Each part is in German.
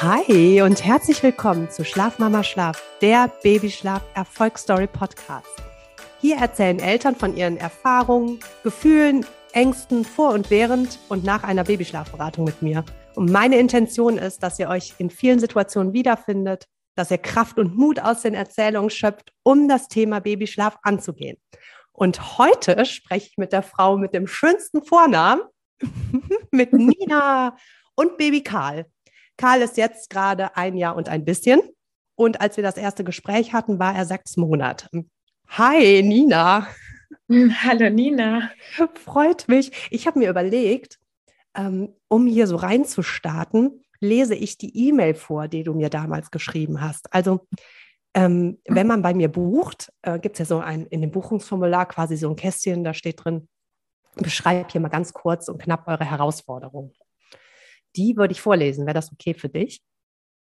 Hi und herzlich willkommen zu Schlafmama Schlaf, der Babyschlaf Erfolgsstory Podcast. Hier erzählen Eltern von ihren Erfahrungen, Gefühlen, Ängsten vor und während und nach einer Babyschlafberatung mit mir. Und meine Intention ist, dass ihr euch in vielen Situationen wiederfindet, dass ihr Kraft und Mut aus den Erzählungen schöpft, um das Thema Babyschlaf anzugehen. Und heute spreche ich mit der Frau mit dem schönsten Vornamen, mit Nina und Baby Karl. Karl ist jetzt gerade ein Jahr und ein bisschen. Und als wir das erste Gespräch hatten, war er sechs Monate. Hi, Nina. Hallo, Nina. Freut mich. Ich habe mir überlegt, ähm, um hier so reinzustarten, lese ich die E-Mail vor, die du mir damals geschrieben hast. Also, ähm, wenn man bei mir bucht, äh, gibt es ja so ein, in dem Buchungsformular quasi so ein Kästchen, da steht drin, beschreib hier mal ganz kurz und knapp eure Herausforderungen die würde ich vorlesen. Wäre das okay für dich?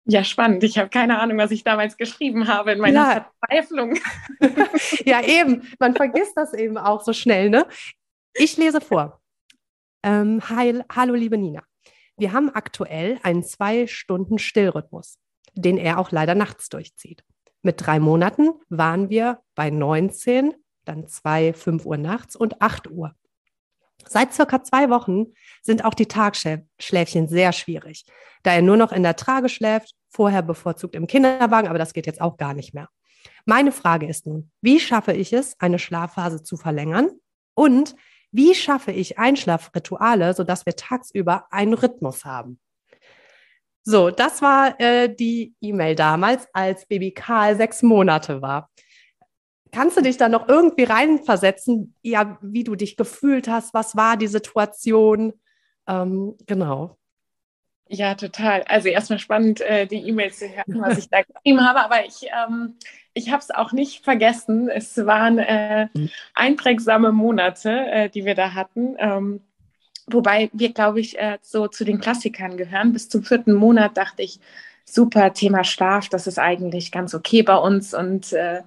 Ja, spannend. Ich habe keine Ahnung, was ich damals geschrieben habe in meiner ja. Verzweiflung. ja, eben. Man vergisst das eben auch so schnell. Ne? Ich lese vor. Ähm, heil, hallo, liebe Nina. Wir haben aktuell einen zwei Stunden Stillrhythmus, den er auch leider nachts durchzieht. Mit drei Monaten waren wir bei 19, dann zwei, 5 Uhr nachts und 8 Uhr. Seit circa zwei Wochen sind auch die Tagschläfchen sehr schwierig, da er nur noch in der Trage schläft, vorher bevorzugt im Kinderwagen, aber das geht jetzt auch gar nicht mehr. Meine Frage ist nun, wie schaffe ich es, eine Schlafphase zu verlängern? Und wie schaffe ich Einschlafrituale, sodass wir tagsüber einen Rhythmus haben? So, das war äh, die E-Mail damals, als Baby Karl sechs Monate war. Kannst du dich da noch irgendwie reinversetzen, ja, wie du dich gefühlt hast? Was war die Situation? Ähm, genau. Ja, total. Also erstmal spannend, äh, die E-Mails zu hören, was ich da geschrieben habe, aber ich, ähm, ich habe es auch nicht vergessen. Es waren äh, einprägsame Monate, äh, die wir da hatten. Ähm, wobei wir, glaube ich, äh, so zu den Klassikern gehören. Bis zum vierten Monat dachte ich, super Thema Schlaf, das ist eigentlich ganz okay bei uns und äh,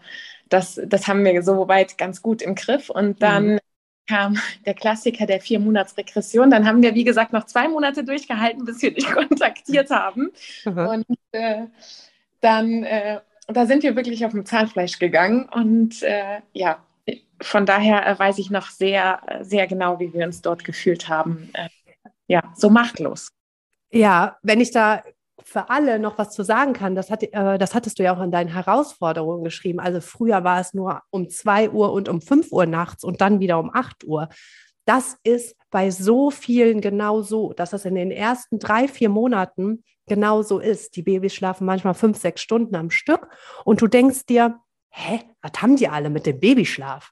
das, das haben wir soweit ganz gut im Griff. Und dann mhm. kam der Klassiker der vier Monats Regression. Dann haben wir, wie gesagt, noch zwei Monate durchgehalten, bis wir dich kontaktiert haben. Mhm. Und äh, dann, äh, da sind wir wirklich auf dem Zahnfleisch gegangen. Und äh, ja, von daher äh, weiß ich noch sehr, sehr genau, wie wir uns dort gefühlt haben. Äh, ja, so machtlos. Ja, wenn ich da für alle noch was zu sagen kann, das, hat, äh, das hattest du ja auch in deinen Herausforderungen geschrieben. Also früher war es nur um 2 Uhr und um 5 Uhr nachts und dann wieder um 8 Uhr. Das ist bei so vielen genau so, dass das in den ersten drei, vier Monaten genau so ist. Die Babys schlafen manchmal fünf, sechs Stunden am Stück und du denkst dir, hä, was haben die alle mit dem Babyschlaf?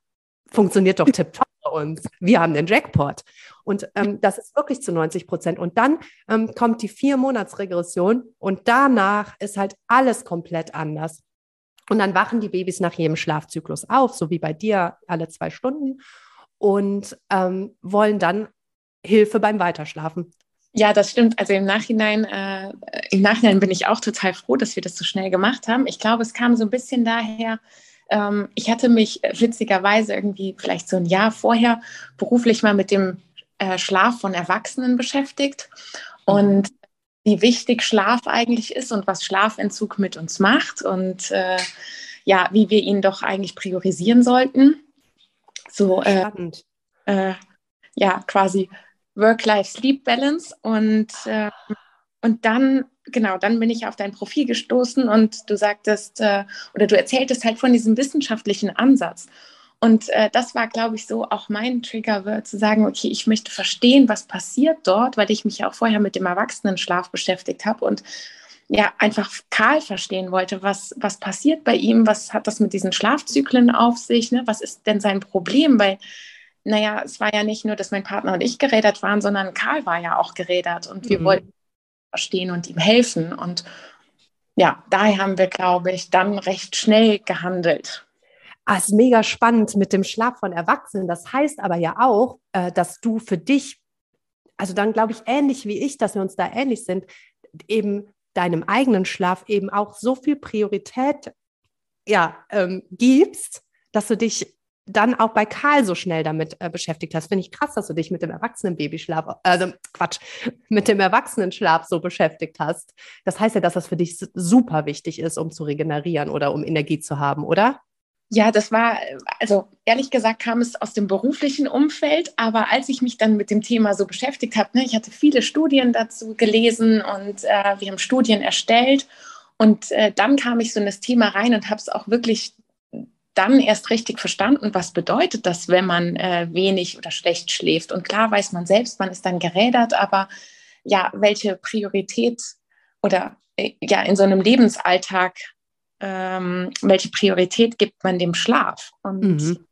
Funktioniert doch tipptopp bei uns. Wir haben den Jackpot. Und ähm, das ist wirklich zu 90 Prozent. Und dann ähm, kommt die Vier-Monats-Regression und danach ist halt alles komplett anders. Und dann wachen die Babys nach jedem Schlafzyklus auf, so wie bei dir alle zwei Stunden, und ähm, wollen dann Hilfe beim Weiterschlafen. Ja, das stimmt. Also im Nachhinein, äh, im Nachhinein bin ich auch total froh, dass wir das so schnell gemacht haben. Ich glaube, es kam so ein bisschen daher, ähm, ich hatte mich witzigerweise irgendwie vielleicht so ein Jahr vorher beruflich mal mit dem äh, Schlaf von Erwachsenen beschäftigt. Und wie wichtig Schlaf eigentlich ist und was Schlafentzug mit uns macht und äh, ja, wie wir ihn doch eigentlich priorisieren sollten. So, äh, äh, ja, quasi Work-Life-Sleep-Balance und, äh, und dann, genau, dann bin ich auf dein Profil gestoßen und du sagtest äh, oder du erzähltest halt von diesem wissenschaftlichen Ansatz. Und äh, das war, glaube ich, so auch mein Trigger, zu sagen, okay, ich möchte verstehen, was passiert dort, weil ich mich ja auch vorher mit dem Erwachsenenschlaf beschäftigt habe und ja, einfach Karl verstehen wollte, was, was passiert bei ihm, was hat das mit diesen Schlafzyklen auf sich, ne? was ist denn sein Problem, weil, naja, es war ja nicht nur, dass mein Partner und ich gerädert waren, sondern Karl war ja auch gerädert und wir mhm. wollten verstehen und ihm helfen und ja, daher haben wir, glaube ich, dann recht schnell gehandelt. Ah, ist mega spannend mit dem Schlaf von Erwachsenen. Das heißt aber ja auch, äh, dass du für dich, also dann glaube ich ähnlich wie ich, dass wir uns da ähnlich sind, eben deinem eigenen Schlaf eben auch so viel Priorität ja, ähm, gibst, dass du dich dann auch bei Karl so schnell damit äh, beschäftigt hast. Finde ich krass, dass du dich mit dem Erwachsenenbabyschlaf, also Quatsch, mit dem Erwachsenenschlaf so beschäftigt hast. Das heißt ja, dass das für dich super wichtig ist, um zu regenerieren oder um Energie zu haben, oder? Ja, das war, also ehrlich gesagt kam es aus dem beruflichen Umfeld, aber als ich mich dann mit dem Thema so beschäftigt habe, ne, ich hatte viele Studien dazu gelesen und äh, wir haben Studien erstellt und äh, dann kam ich so in das Thema rein und habe es auch wirklich dann erst richtig verstanden, was bedeutet das, wenn man äh, wenig oder schlecht schläft. Und klar weiß man selbst, man ist dann gerädert, aber ja, welche Priorität oder äh, ja in so einem Lebensalltag, ähm, welche Priorität gibt man dem Schlaf? Und mhm.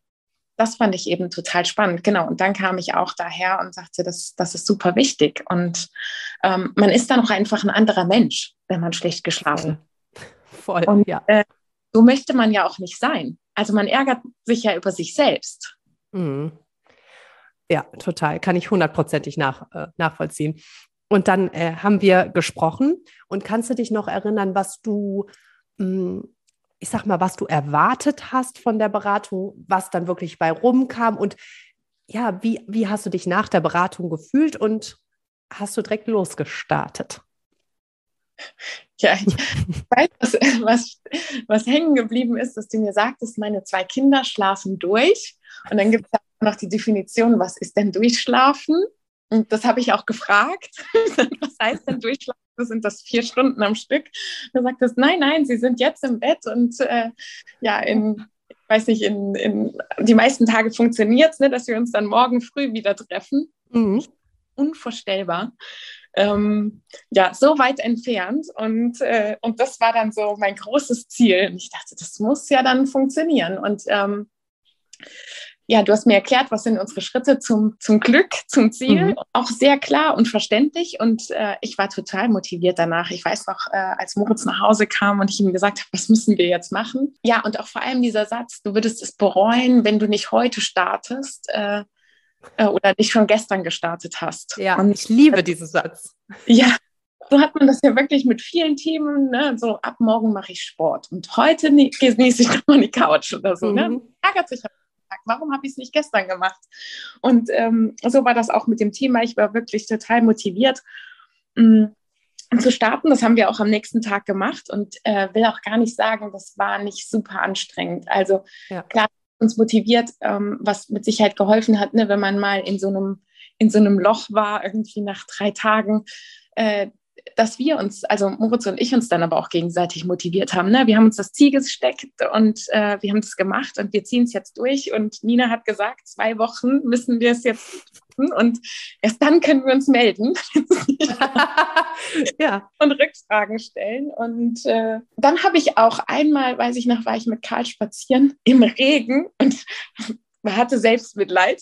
das fand ich eben total spannend. Genau. Und dann kam ich auch daher und sagte, das, das ist super wichtig. Und ähm, man ist dann auch einfach ein anderer Mensch, wenn man schlecht geschlafen. Voll. Voll, und, ja. Äh, so möchte man ja auch nicht sein. Also man ärgert sich ja über sich selbst. Mhm. Ja, total. Kann ich hundertprozentig nach, äh, nachvollziehen. Und dann äh, haben wir gesprochen. Und kannst du dich noch erinnern, was du, mh, hm, ich sag mal, was du erwartet hast von der Beratung, was dann wirklich bei rumkam? Und ja, wie, wie hast du dich nach der Beratung gefühlt und hast du direkt losgestartet? Ja, ich weiß, was, was, was hängen geblieben ist, dass du mir sagtest, meine zwei Kinder schlafen durch. Und dann gibt es noch die Definition, was ist denn durchschlafen? Und das habe ich auch gefragt. was heißt denn durchschlafen? Sind das vier Stunden am Stück? Da sagt es, nein, nein, sie sind jetzt im Bett und äh, ja, in, ich weiß nicht, in, in die meisten Tage funktioniert es, ne, dass wir uns dann morgen früh wieder treffen. Mhm. Unvorstellbar ähm, ja, so weit entfernt. Und, äh, und das war dann so mein großes Ziel. Und ich dachte, das muss ja dann funktionieren. Und ähm, ja, du hast mir erklärt, was sind unsere Schritte zum, zum Glück, zum Ziel. Mhm. Auch sehr klar und verständlich. Und äh, ich war total motiviert danach. Ich weiß noch, äh, als Moritz nach Hause kam und ich ihm gesagt habe, was müssen wir jetzt machen? Ja, und auch vor allem dieser Satz, du würdest es bereuen, wenn du nicht heute startest. Äh, äh, oder nicht schon gestern gestartet hast. Ja, und ich liebe diesen Satz. Ja, so hat man das ja wirklich mit vielen Themen. Ne? So ab morgen mache ich Sport und heute genieße ich nochmal die Couch oder so. Ne? Mhm. Ne? Ärgert sich warum habe ich es nicht gestern gemacht? Und ähm, so war das auch mit dem Thema. Ich war wirklich total motiviert. Ähm, zu starten. Das haben wir auch am nächsten Tag gemacht und äh, will auch gar nicht sagen, das war nicht super anstrengend. Also ja. klar, uns motiviert, ähm, was mit Sicherheit geholfen hat, ne, wenn man mal in so einem in so einem Loch war, irgendwie nach drei Tagen, äh, dass wir uns, also Moritz und ich uns dann aber auch gegenseitig motiviert haben. Ne? Wir haben uns das Ziel gesteckt und äh, wir haben das gemacht und wir ziehen es jetzt durch. Und Nina hat gesagt, zwei Wochen müssen wir es jetzt machen und erst dann können wir uns melden ja. und Rückfragen stellen. Und äh, dann habe ich auch einmal, weiß ich noch, war ich mit Karl spazieren im Regen und hatte Selbstmitleid,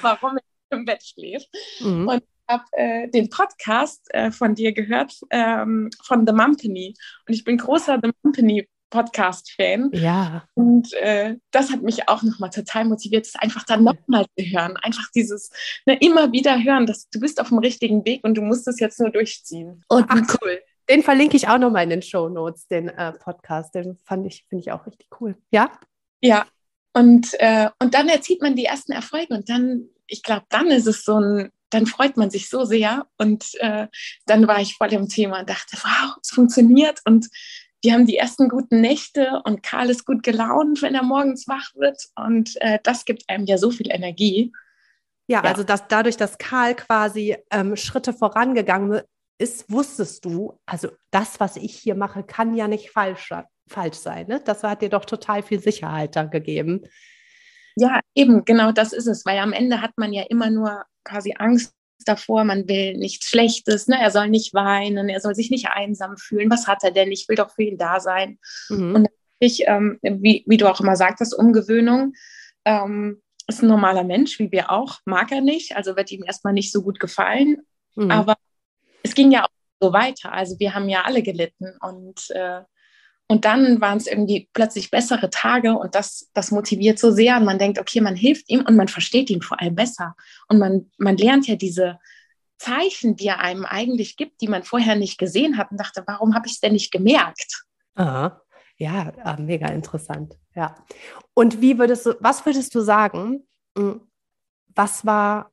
warum er im Bett schläft. Mhm. Und habe äh, den Podcast äh, von dir gehört, ähm, von The Mumpany. Und ich bin großer The Mumpany Podcast-Fan. Ja. Und äh, das hat mich auch nochmal total motiviert, es einfach dann nochmal zu hören. Einfach dieses ne, immer wieder hören, dass du bist auf dem richtigen Weg und du musst es jetzt nur durchziehen. Und Ach, cool. Den verlinke ich auch nochmal in den Show Notes, den äh, Podcast. Den fand ich, finde ich auch richtig cool. Ja? Ja. Und, äh, und dann erzielt man die ersten Erfolge und dann, ich glaube, dann ist es so ein dann freut man sich so sehr. Und äh, dann war ich voll im Thema und dachte, wow, es funktioniert. Und wir haben die ersten guten Nächte und Karl ist gut gelaunt, wenn er morgens wach wird. Und äh, das gibt einem ja so viel Energie. Ja, ja. also dass dadurch, dass Karl quasi ähm, Schritte vorangegangen ist, wusstest du, also das, was ich hier mache, kann ja nicht falsch, falsch sein. Ne? Das hat dir doch total viel Sicherheit da gegeben. Ja, eben, genau das ist es, weil am Ende hat man ja immer nur quasi Angst davor, man will nichts Schlechtes, ne? er soll nicht weinen, er soll sich nicht einsam fühlen. Was hat er denn? Ich will doch für ihn da sein. Mhm. Und ich, ähm, wie, wie du auch immer sagtest, Umgewöhnung ähm, ist ein normaler Mensch, wie wir auch, mag er nicht, also wird ihm erstmal nicht so gut gefallen. Mhm. Aber es ging ja auch so weiter. Also wir haben ja alle gelitten und äh, und dann waren es irgendwie plötzlich bessere Tage und das, das motiviert so sehr. Und man denkt, okay, man hilft ihm und man versteht ihn vor allem besser. Und man, man lernt ja diese Zeichen, die er einem eigentlich gibt, die man vorher nicht gesehen hat und dachte, warum habe ich es denn nicht gemerkt? Aha. Ja, ah, mega interessant. Ja. Und wie würdest du, was würdest du sagen, hm, was war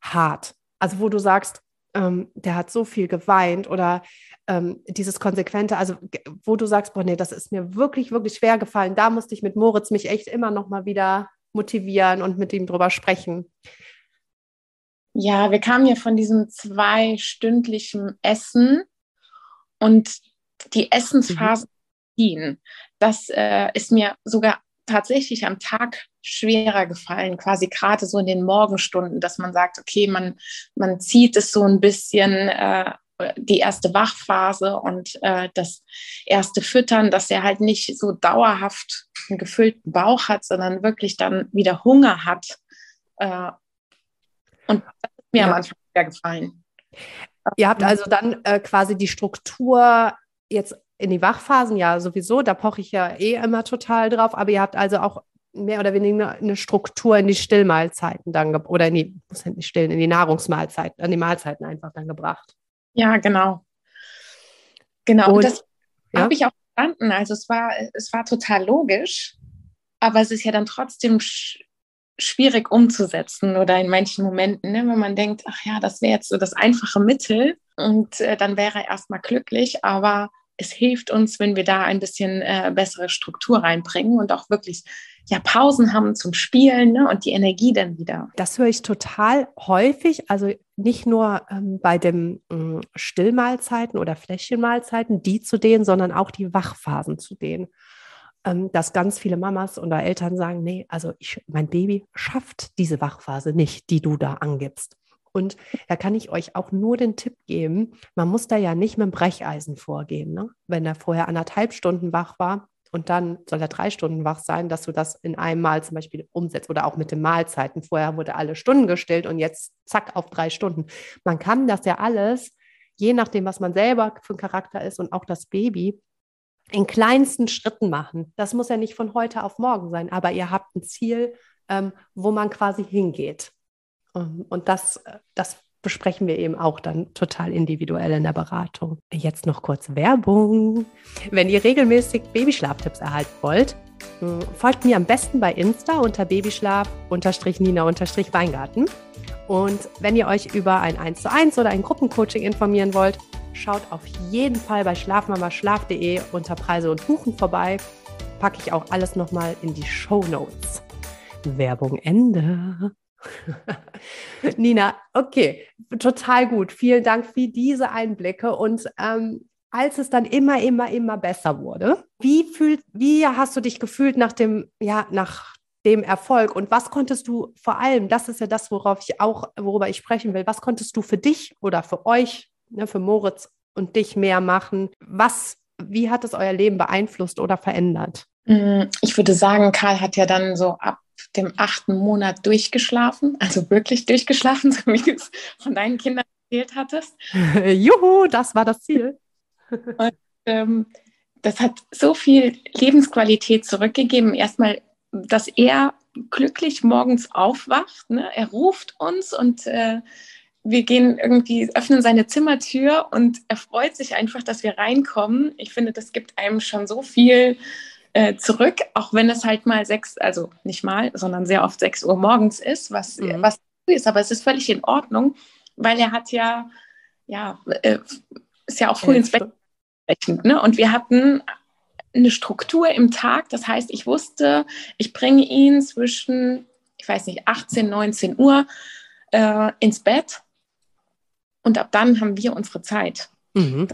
hart? Also wo du sagst, ähm, der hat so viel geweint oder ähm, dieses Konsequente, also wo du sagst, boah, nee, das ist mir wirklich, wirklich schwer gefallen. Da musste ich mit Moritz mich echt immer noch mal wieder motivieren und mit ihm drüber sprechen. Ja, wir kamen ja von diesem zweistündlichen Essen und die Essensphase mhm. Das äh, ist mir sogar tatsächlich am Tag schwerer gefallen, quasi gerade so in den Morgenstunden, dass man sagt, okay, man, man zieht es so ein bisschen, äh, die erste Wachphase und äh, das erste Füttern, dass er halt nicht so dauerhaft einen gefüllten Bauch hat, sondern wirklich dann wieder Hunger hat. Äh, und das ist mir ja. am Anfang sehr gefallen. Ihr habt also dann äh, quasi die Struktur jetzt in die Wachphasen, ja, sowieso, da poche ich ja eh immer total drauf, aber ihr habt also auch mehr oder weniger eine Struktur in die Stillmahlzeiten dann oder in die, muss nicht stillen, in die Nahrungsmahlzeiten, an die Mahlzeiten einfach dann gebracht. Ja, genau. Genau, und, und das ja? habe ich auch verstanden. Also es war, es war total logisch, aber es ist ja dann trotzdem sch schwierig umzusetzen oder in manchen Momenten, ne, wenn man denkt, ach ja, das wäre jetzt so das einfache Mittel und äh, dann wäre er erstmal glücklich, aber es hilft uns, wenn wir da ein bisschen äh, bessere Struktur reinbringen und auch wirklich ja Pausen haben zum Spielen ne, und die Energie dann wieder. Das höre ich total häufig, also nicht nur ähm, bei den äh, Stillmahlzeiten oder Fläschchenmahlzeiten, die zu denen, sondern auch die Wachphasen zu denen. Ähm, dass ganz viele Mamas oder Eltern sagen, nee, also ich, mein Baby schafft diese Wachphase nicht, die du da angibst. Und da kann ich euch auch nur den Tipp geben, man muss da ja nicht mit dem Brecheisen vorgehen. Ne? Wenn er vorher anderthalb Stunden wach war und dann soll er drei Stunden wach sein, dass du das in einem Mal zum Beispiel umsetzt oder auch mit den Mahlzeiten. Vorher wurde alle Stunden gestillt und jetzt zack auf drei Stunden. Man kann das ja alles, je nachdem, was man selber für ein Charakter ist und auch das Baby, in kleinsten Schritten machen. Das muss ja nicht von heute auf morgen sein, aber ihr habt ein Ziel, ähm, wo man quasi hingeht. Ähm, und das, das besprechen wir eben auch dann total individuell in der Beratung. Jetzt noch kurz Werbung. Wenn ihr regelmäßig Babyschlaftipps erhalten wollt, hm, folgt mir am besten bei Insta unter Babyschlaf-Nina-Weingarten. Und wenn ihr euch über ein 1 zu 1 oder ein Gruppencoaching informieren wollt, schaut auf jeden Fall bei schlafmamaschlaf.de unter Preise und Buchen vorbei. Packe ich auch alles nochmal in die Show Notes. Werbung Ende. Nina, okay, total gut. Vielen Dank für diese Einblicke. Und ähm, als es dann immer, immer, immer besser wurde, wie fühlt, wie hast du dich gefühlt nach dem, ja, nach dem Erfolg? Und was konntest du vor allem, das ist ja das, worauf ich auch, worüber ich sprechen will, was konntest du für dich oder für euch, ne, für Moritz und dich mehr machen? Was, wie hat es euer Leben beeinflusst oder verändert? Mm, ich würde sagen, Karl hat ja dann so ab dem achten Monat durchgeschlafen, also wirklich durchgeschlafen, so wie du es von deinen Kindern erzählt hattest. Juhu, das war das Ziel. Und, ähm, das hat so viel Lebensqualität zurückgegeben. Erstmal, dass er glücklich morgens aufwacht. Ne? Er ruft uns und äh, wir gehen irgendwie, öffnen seine Zimmertür und er freut sich einfach, dass wir reinkommen. Ich finde, das gibt einem schon so viel äh, zurück, auch wenn es halt mal sechs, also nicht mal, sondern sehr oft sechs Uhr morgens ist, was, mhm. was ist, aber es ist völlig in Ordnung, weil er hat ja, ja, äh, ist ja auch früh ja, ins Bett ne? Und wir hatten eine Struktur im Tag, das heißt, ich wusste, ich bringe ihn zwischen, ich weiß nicht, 18, 19 Uhr äh, ins Bett und ab dann haben wir unsere Zeit. Mhm.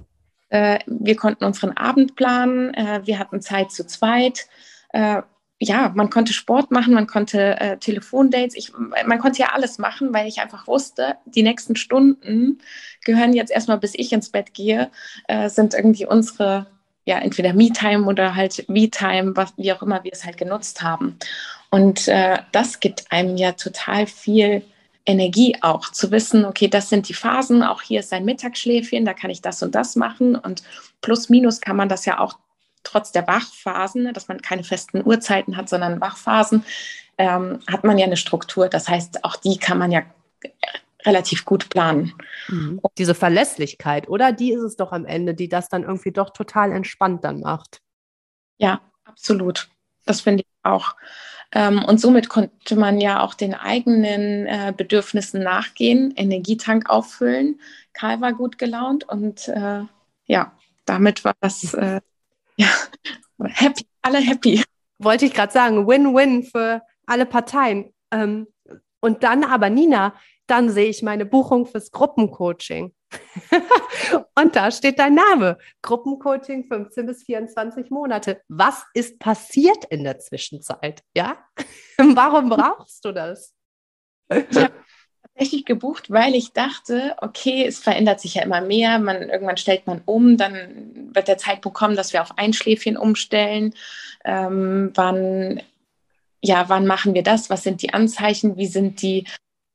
Äh, wir konnten unseren Abend planen, äh, wir hatten Zeit zu zweit. Äh, ja, man konnte Sport machen, man konnte Telefondates, ich, man konnte ja alles machen, weil ich einfach wusste, die nächsten Stunden gehören jetzt erstmal, bis ich ins Bett gehe, sind irgendwie unsere, ja, entweder Me-Time oder halt Me-Time, wie auch immer wir es halt genutzt haben. Und das gibt einem ja total viel Energie auch, zu wissen, okay, das sind die Phasen, auch hier ist ein Mittagsschläfchen, da kann ich das und das machen und plus minus kann man das ja auch trotz der Wachphasen, ne, dass man keine festen Uhrzeiten hat, sondern Wachphasen, ähm, hat man ja eine Struktur. Das heißt, auch die kann man ja relativ gut planen. Mhm. Diese Verlässlichkeit, oder? Die ist es doch am Ende, die das dann irgendwie doch total entspannt dann macht. Ja, absolut. das finde ich auch. Ähm, und somit konnte man ja auch den eigenen äh, Bedürfnissen nachgehen, Energietank auffüllen. Karl war gut gelaunt und äh, ja, damit war das äh, ja, happy, alle happy. Wollte ich gerade sagen, Win-Win für alle Parteien. Ähm, und dann aber, Nina, dann sehe ich meine Buchung fürs Gruppencoaching. und da steht dein Name. Gruppencoaching 15 bis 24 Monate. Was ist passiert in der Zwischenzeit? Ja? Warum brauchst du das? Ich habe tatsächlich gebucht, weil ich dachte, okay, es verändert sich ja immer mehr. Man, irgendwann stellt man um, dann wird der Zeitpunkt kommen, dass wir auf Einschläfchen umstellen. Ähm, wann, ja, wann machen wir das? Was sind die Anzeichen? Wie sind die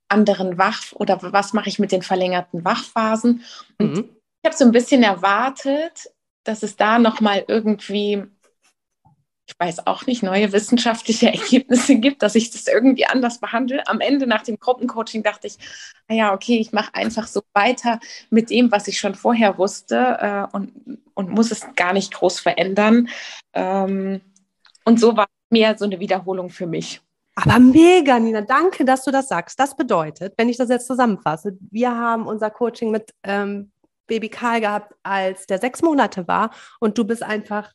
anderen Wach- oder was mache ich mit den verlängerten Wachphasen? Und mhm. ich habe so ein bisschen erwartet, dass es da nochmal irgendwie, ich weiß auch nicht, neue wissenschaftliche Ergebnisse gibt, dass ich das irgendwie anders behandle. Am Ende nach dem Gruppencoaching dachte ich, naja, ah okay, ich mache einfach so weiter mit dem, was ich schon vorher wusste äh, und, und muss es gar nicht groß verändern. Ähm, und so war mehr so eine Wiederholung für mich. Aber mega, Nina, danke, dass du das sagst. Das bedeutet, wenn ich das jetzt zusammenfasse, wir haben unser Coaching mit ähm, Baby Karl gehabt, als der sechs Monate war und du bist einfach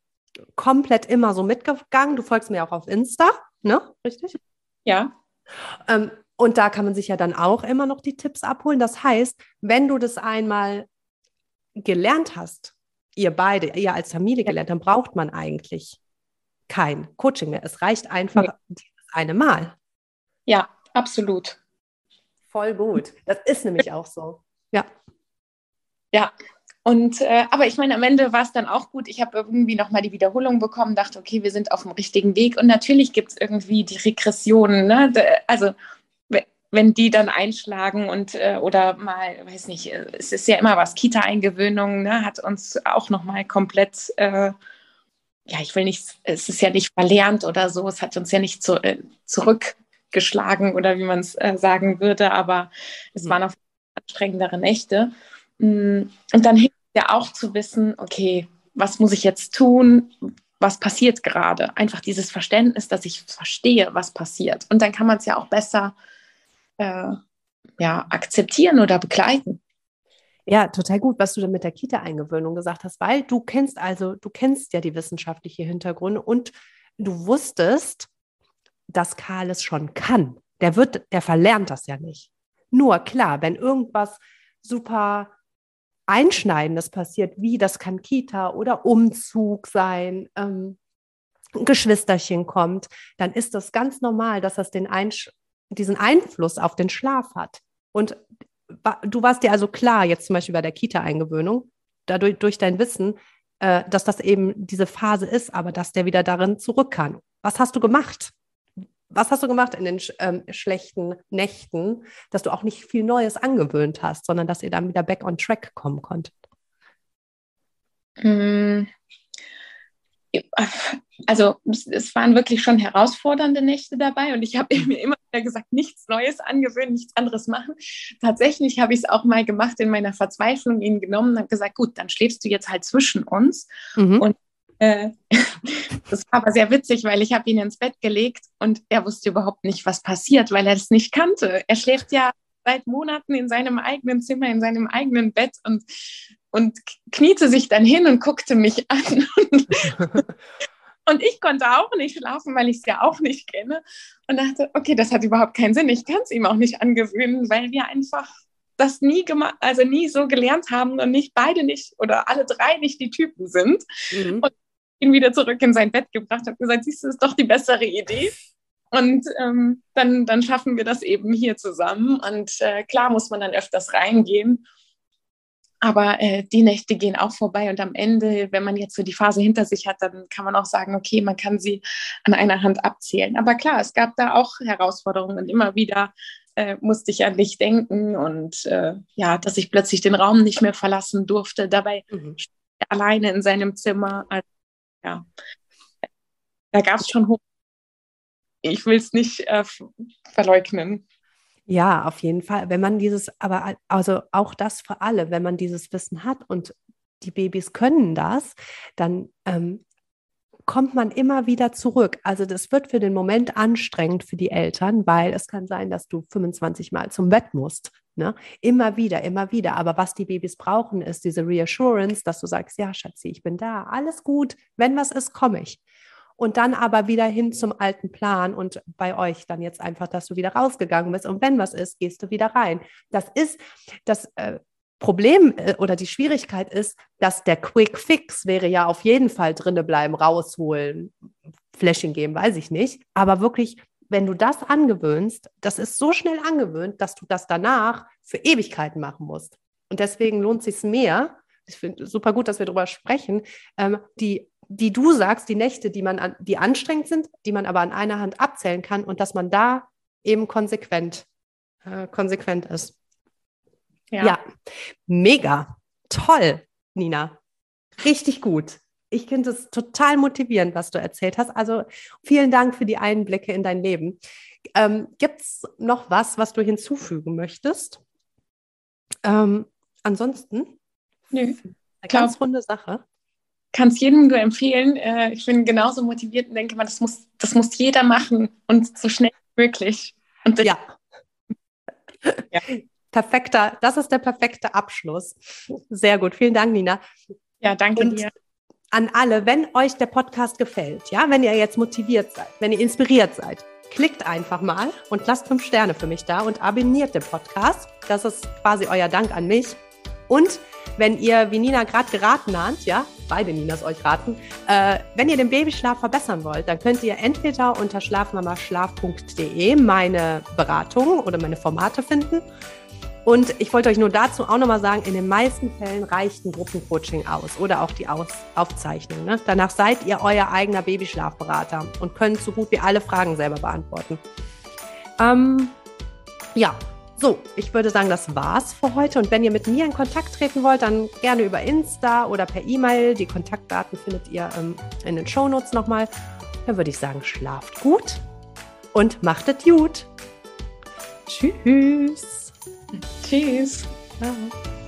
komplett immer so mitgegangen. Du folgst mir auch auf Insta, ne? Richtig? Ja. Ähm, und da kann man sich ja dann auch immer noch die Tipps abholen. Das heißt, wenn du das einmal gelernt hast, ihr beide, ihr als Familie gelernt, dann braucht man eigentlich kein Coaching mehr. Es reicht einfach nee eine Mal. Ja, absolut. Voll gut. Das ist nämlich auch so. Ja. Ja. Und äh, aber ich meine, am Ende war es dann auch gut. Ich habe irgendwie nochmal die Wiederholung bekommen, dachte, okay, wir sind auf dem richtigen Weg. Und natürlich gibt es irgendwie die Regressionen. Ne? Also wenn die dann einschlagen und äh, oder mal, weiß nicht, äh, es ist ja immer was, Kita-Eingewöhnung ne, hat uns auch nochmal komplett äh, ja, ich will nicht, es ist ja nicht verlernt oder so, es hat uns ja nicht zu, äh, zurückgeschlagen oder wie man es äh, sagen würde, aber es mhm. waren auf anstrengendere Nächte. Mm, und dann hilft ja auch zu wissen, okay, was muss ich jetzt tun? Was passiert gerade? Einfach dieses Verständnis, dass ich verstehe, was passiert. Und dann kann man es ja auch besser äh, ja, akzeptieren oder begleiten. Ja, total gut, was du dann mit der Kita-Eingewöhnung gesagt hast, weil du kennst also, du kennst ja die wissenschaftliche Hintergründe und du wusstest, dass Karl es schon kann. Der wird, der verlernt das ja nicht. Nur klar, wenn irgendwas super Einschneidendes passiert, wie das kann Kita oder Umzug sein, ähm, Geschwisterchen kommt, dann ist das ganz normal, dass das den Einsch diesen Einfluss auf den Schlaf hat. Und du warst dir also klar, jetzt zum Beispiel bei der Kita-Eingewöhnung, dadurch durch dein Wissen, äh, dass das eben diese Phase ist, aber dass der wieder darin zurück kann. Was hast du gemacht? Was hast du gemacht in den ähm, schlechten Nächten, dass du auch nicht viel Neues angewöhnt hast, sondern dass ihr dann wieder back on track kommen konntet? Also es waren wirklich schon herausfordernde Nächte dabei und ich habe mir immer wieder gesagt, nichts Neues angewöhnen, nichts anderes machen. Tatsächlich habe ich es auch mal gemacht in meiner Verzweiflung, ihn genommen und habe gesagt, gut, dann schläfst du jetzt halt zwischen uns. Mhm. Und äh, das war aber sehr witzig, weil ich habe ihn ins Bett gelegt und er wusste überhaupt nicht, was passiert, weil er es nicht kannte. Er schläft ja seit Monaten in seinem eigenen Zimmer, in seinem eigenen Bett und und kniete sich dann hin und guckte mich an. und ich konnte auch nicht schlafen, weil ich es ja auch nicht kenne. Und dachte, okay, das hat überhaupt keinen Sinn. Ich kann es ihm auch nicht angewöhnen, weil wir einfach das nie gemacht, also nie so gelernt haben und nicht beide nicht oder alle drei nicht die Typen sind. Mhm. Und ihn wieder zurück in sein Bett gebracht habe gesagt, siehst du, das ist doch die bessere Idee. Und ähm, dann, dann schaffen wir das eben hier zusammen. Und äh, klar muss man dann öfters reingehen. Aber äh, die Nächte gehen auch vorbei und am Ende, wenn man jetzt so die Phase hinter sich hat, dann kann man auch sagen, okay, man kann sie an einer Hand abzählen. Aber klar, es gab da auch Herausforderungen und immer wieder äh, musste ich an dich denken und äh, ja, dass ich plötzlich den Raum nicht mehr verlassen durfte, dabei mhm. alleine in seinem Zimmer. Also, ja, da gab es schon hoch. Ich will es nicht äh, verleugnen. Ja, auf jeden Fall. Wenn man dieses, aber also auch das für alle, wenn man dieses Wissen hat und die Babys können das, dann ähm, kommt man immer wieder zurück. Also das wird für den Moment anstrengend für die Eltern, weil es kann sein, dass du 25 Mal zum Bett musst. Ne? Immer wieder, immer wieder. Aber was die Babys brauchen, ist diese Reassurance, dass du sagst, ja, Schatzi, ich bin da, alles gut. Wenn was ist, komme ich. Und dann aber wieder hin zum alten Plan und bei euch dann jetzt einfach, dass du wieder rausgegangen bist. Und wenn was ist, gehst du wieder rein. Das ist, das äh, Problem äh, oder die Schwierigkeit ist, dass der Quick Fix wäre ja auf jeden Fall drinne bleiben, rausholen, Flashing geben, weiß ich nicht. Aber wirklich, wenn du das angewöhnst, das ist so schnell angewöhnt, dass du das danach für Ewigkeiten machen musst. Und deswegen lohnt es sich mehr. Ich finde super gut, dass wir darüber sprechen. Ähm, die, die du sagst, die Nächte, die man an, die anstrengend sind, die man aber an einer Hand abzählen kann und dass man da eben konsequent, äh, konsequent ist. Ja. ja, mega. Toll, Nina. Richtig gut. Ich finde es total motivierend, was du erzählt hast. Also vielen Dank für die Einblicke in dein Leben. Ähm, Gibt es noch was, was du hinzufügen möchtest? Ähm, ansonsten? Nö. Eine ganz runde Sache. Kann es jedem nur empfehlen. Äh, ich bin genauso motiviert und denke mal, das muss, das muss jeder machen und so schnell wie möglich. Und ja. ja perfekter, das ist der perfekte Abschluss. Sehr gut. Vielen Dank, Nina. Ja, danke Und dir. An alle, wenn euch der Podcast gefällt, ja, wenn ihr jetzt motiviert seid, wenn ihr inspiriert seid, klickt einfach mal und lasst fünf Sterne für mich da und abonniert den Podcast. Das ist quasi euer Dank an mich. Und wenn ihr, wie Nina gerade geraten hat, ja, beide Ninas euch raten, äh, wenn ihr den Babyschlaf verbessern wollt, dann könnt ihr entweder unter schlafmamaschlaf.de meine Beratung oder meine Formate finden und ich wollte euch nur dazu auch nochmal sagen, in den meisten Fällen reicht ein Gruppencoaching aus oder auch die aus Aufzeichnung. Ne? Danach seid ihr euer eigener Babyschlafberater und könnt so gut wie alle Fragen selber beantworten. Ähm, ja, so, ich würde sagen, das war's für heute. Und wenn ihr mit mir in Kontakt treten wollt, dann gerne über Insta oder per E-Mail. Die Kontaktdaten findet ihr ähm, in den Shownotes nochmal. Dann würde ich sagen, schlaft gut und macht es gut. Tschüss. Tschüss. Ciao.